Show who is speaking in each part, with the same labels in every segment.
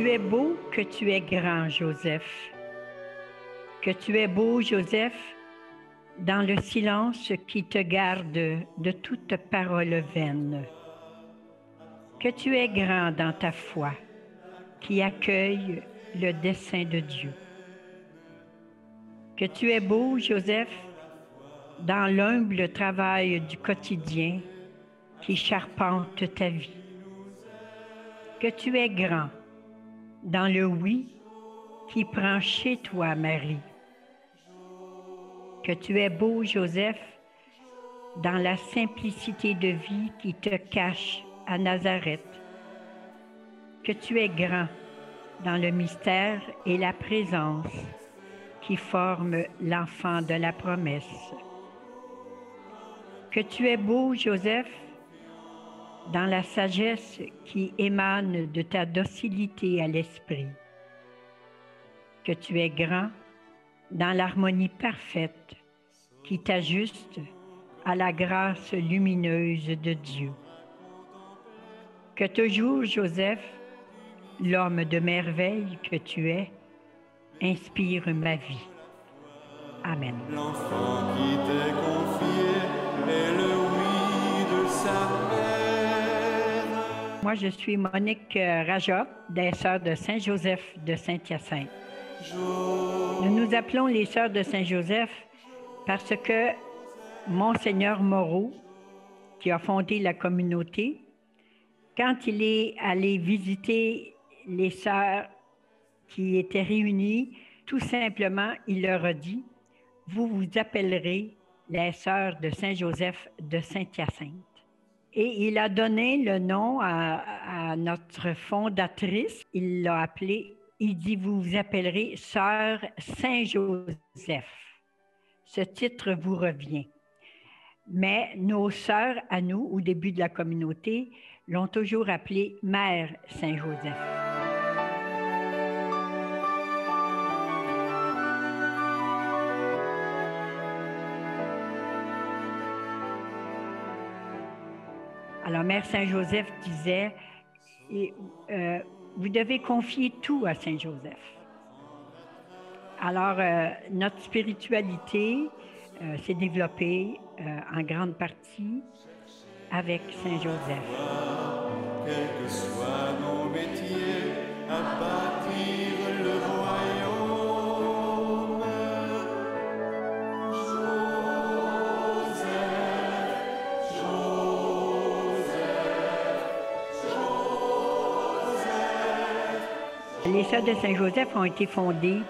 Speaker 1: tu es beau, que tu es grand, Joseph. Que tu es beau, Joseph, dans le silence qui te garde de toute parole vaine. Que tu es grand dans ta foi, qui accueille le dessein de Dieu. Que tu es beau, Joseph, dans l'humble travail du quotidien qui charpente ta vie. Que tu es grand dans le oui qui prend chez toi, Marie. Que tu es beau, Joseph, dans la simplicité de vie qui te cache à Nazareth. Que tu es grand dans le mystère et la présence qui forment l'enfant de la promesse. Que tu es beau, Joseph, dans la sagesse qui émane de ta docilité à l'esprit. Que tu es grand dans l'harmonie parfaite qui t'ajuste à la grâce lumineuse de Dieu. Que toujours, Joseph, l'homme de merveille que tu es, inspire ma vie. Amen. Moi, je suis Monique euh, Rajot, des Sœurs de Saint-Joseph de Saint-Hyacinthe. Nous nous appelons les Sœurs de Saint-Joseph parce que Monseigneur Moreau, qui a fondé la communauté, quand il est allé visiter les sœurs qui étaient réunies, tout simplement, il leur a dit, vous vous appellerez les sœurs de Saint-Joseph de Saint-Hyacinthe. Et il a donné le nom à, notre fondatrice. Il l'a appelée, il dit, vous vous appellerez sœur Saint-Joseph. Ce titre vous revient. Mais nos sœurs à nous, au début de la communauté, l'ont toujours appelée Mère Saint-Joseph. Alors, Mère Saint-Joseph disait, euh, vous devez confier tout à Saint-Joseph. Alors, euh, notre spiritualité euh, s'est développée en grande partie avec Saint-Joseph. Quel que soit nos métiers, à le Les Sœurs de Saint-Joseph ont été fondées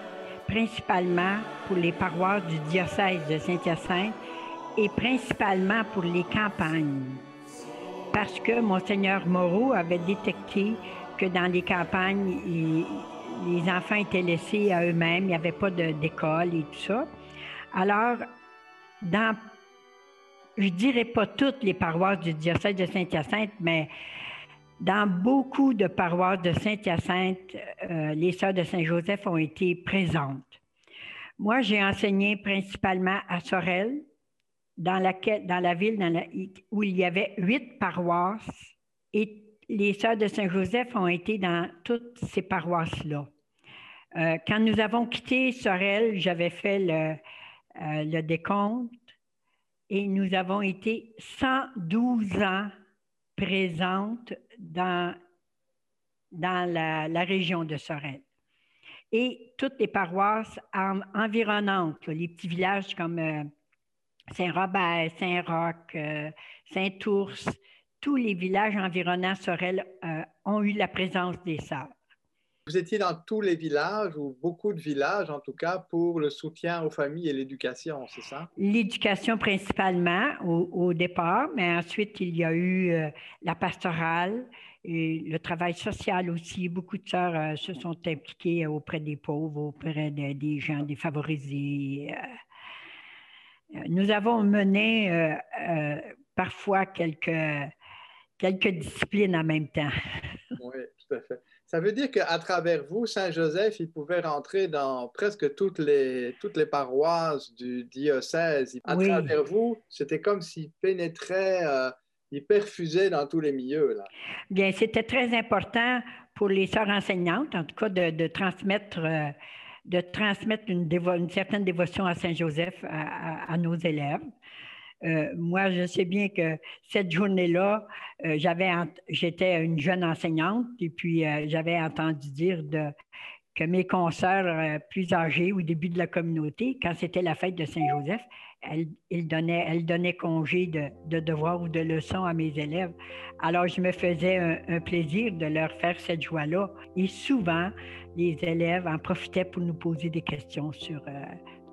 Speaker 1: principalement pour les paroisses du diocèse de Saint-Hyacinthe et principalement pour les campagnes. Parce que Monseigneur Moreau avait détecté que dans les campagnes, les enfants étaient laissés à eux-mêmes, il n'y avait pas d'école et tout ça. Alors, dans, je dirais pas toutes les paroisses du diocèse de Saint-Hyacinthe, mais dans beaucoup de paroisses de Saint-Hyacinthe, euh, les sœurs de Saint-Joseph ont été présentes. Moi, j'ai enseigné principalement à Sorel, dans la, ville où il y avait huit paroisses, et les sœurs de Saint-Joseph ont été dans toutes ces paroisses-là. Euh, quand nous avons quitté Sorel, j'avais fait le, euh, le décompte et nous avons été 112 ans présentes dans, dans la, région de Sorel. Et toutes les paroisses environnantes, les petits villages comme euh, Saint-Robert, Saint-Roch, euh, Saint-Ours, tous les villages environnants Sorel euh, ont eu la présence des sœurs.
Speaker 2: Vous étiez dans tous les villages, ou beaucoup de villages en tout cas, pour le soutien aux familles et l'éducation, c'est ça?
Speaker 1: L'éducation principalement au, départ, mais ensuite il y a eu la pastorale, et le travail social aussi. Beaucoup de sœurs euh, se sont impliquées auprès des pauvres, auprès des gens défavorisés. Euh, euh, nous avons mené parfois quelques, quelques disciplines en même temps.
Speaker 2: oui. Ça veut dire qu'à travers vous, Saint-Joseph, il pouvait rentrer dans presque toutes les, toutes les paroisses du diocèse. À travers vous, c'était comme s'il pénétrait il perfusait dans tous les milieux. Là.
Speaker 1: Bien, c'était très important pour les sœurs enseignantes, en tout cas, de, transmettre, euh, de transmettre une, une, certaine dévotion à Saint-Joseph à, nos élèves. Euh, moi, je sais bien que cette journée-là, euh, j'étais une jeune enseignante et puis j'avais entendu dire que mes consoeurs plus âgés au début de la communauté, quand c'était la fête de Saint-Joseph, elle, donnait, elle donnait congé de, de devoirs ou de leçons à mes élèves. Alors, je me faisais un, plaisir de leur faire cette joie-là. Et souvent, les élèves en profitaient pour nous poser des questions sur euh,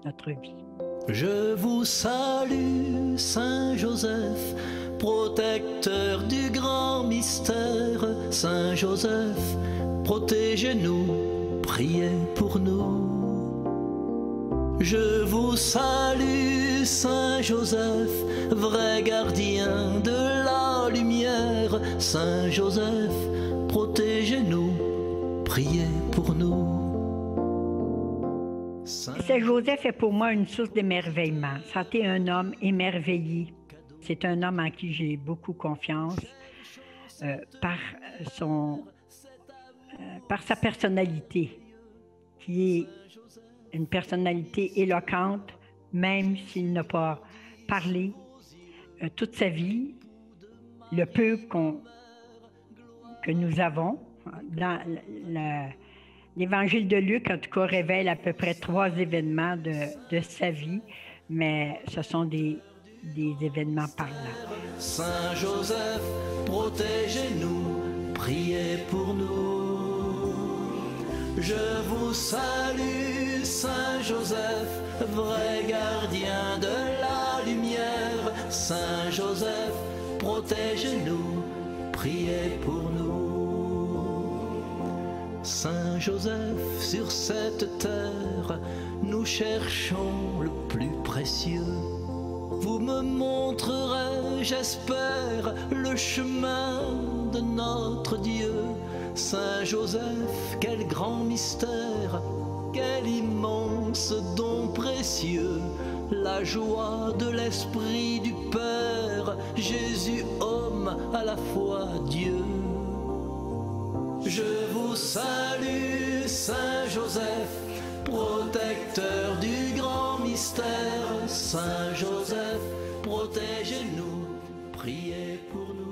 Speaker 1: notre vie.
Speaker 3: Je vous salue, Saint Joseph, protecteur du grand mystère. Saint Joseph, protégez-nous, priez pour nous. Je vous salue, Saint Joseph, vrai gardien de la lumière. Saint Joseph, protégez-nous, priez pour nous.
Speaker 1: Saint Joseph est pour moi une source d'émerveillement. C'était un homme émerveillé. C'est un homme en qui j'ai beaucoup confiance euh, par, son, euh, par sa personnalité, qui est une personnalité éloquente, même s'il n'a pas parlé euh, toute sa vie, le peu que nous avons. Dans l'évangile de Luc, en tout cas, révèle à peu près trois événements de, sa vie, mais ce sont des, des événements parlants.
Speaker 3: Saint Joseph, protégez-nous, priez pour nous. Je vous salue, Saint Joseph, vrai gardien de la lumière. Saint Joseph, protège-nous, priez pour nous. Saint Joseph, sur cette terre, nous cherchons le plus précieux. Vous me montrerez, j'espère, le chemin de notre Dieu. Saint Joseph, quel grand mystère, quel immense don précieux, la joie de l'Esprit du Père, Jésus homme à la fois Dieu. Je vous salue, Saint Joseph, protecteur du grand mystère, Saint Joseph, protégez-nous, priez pour nous.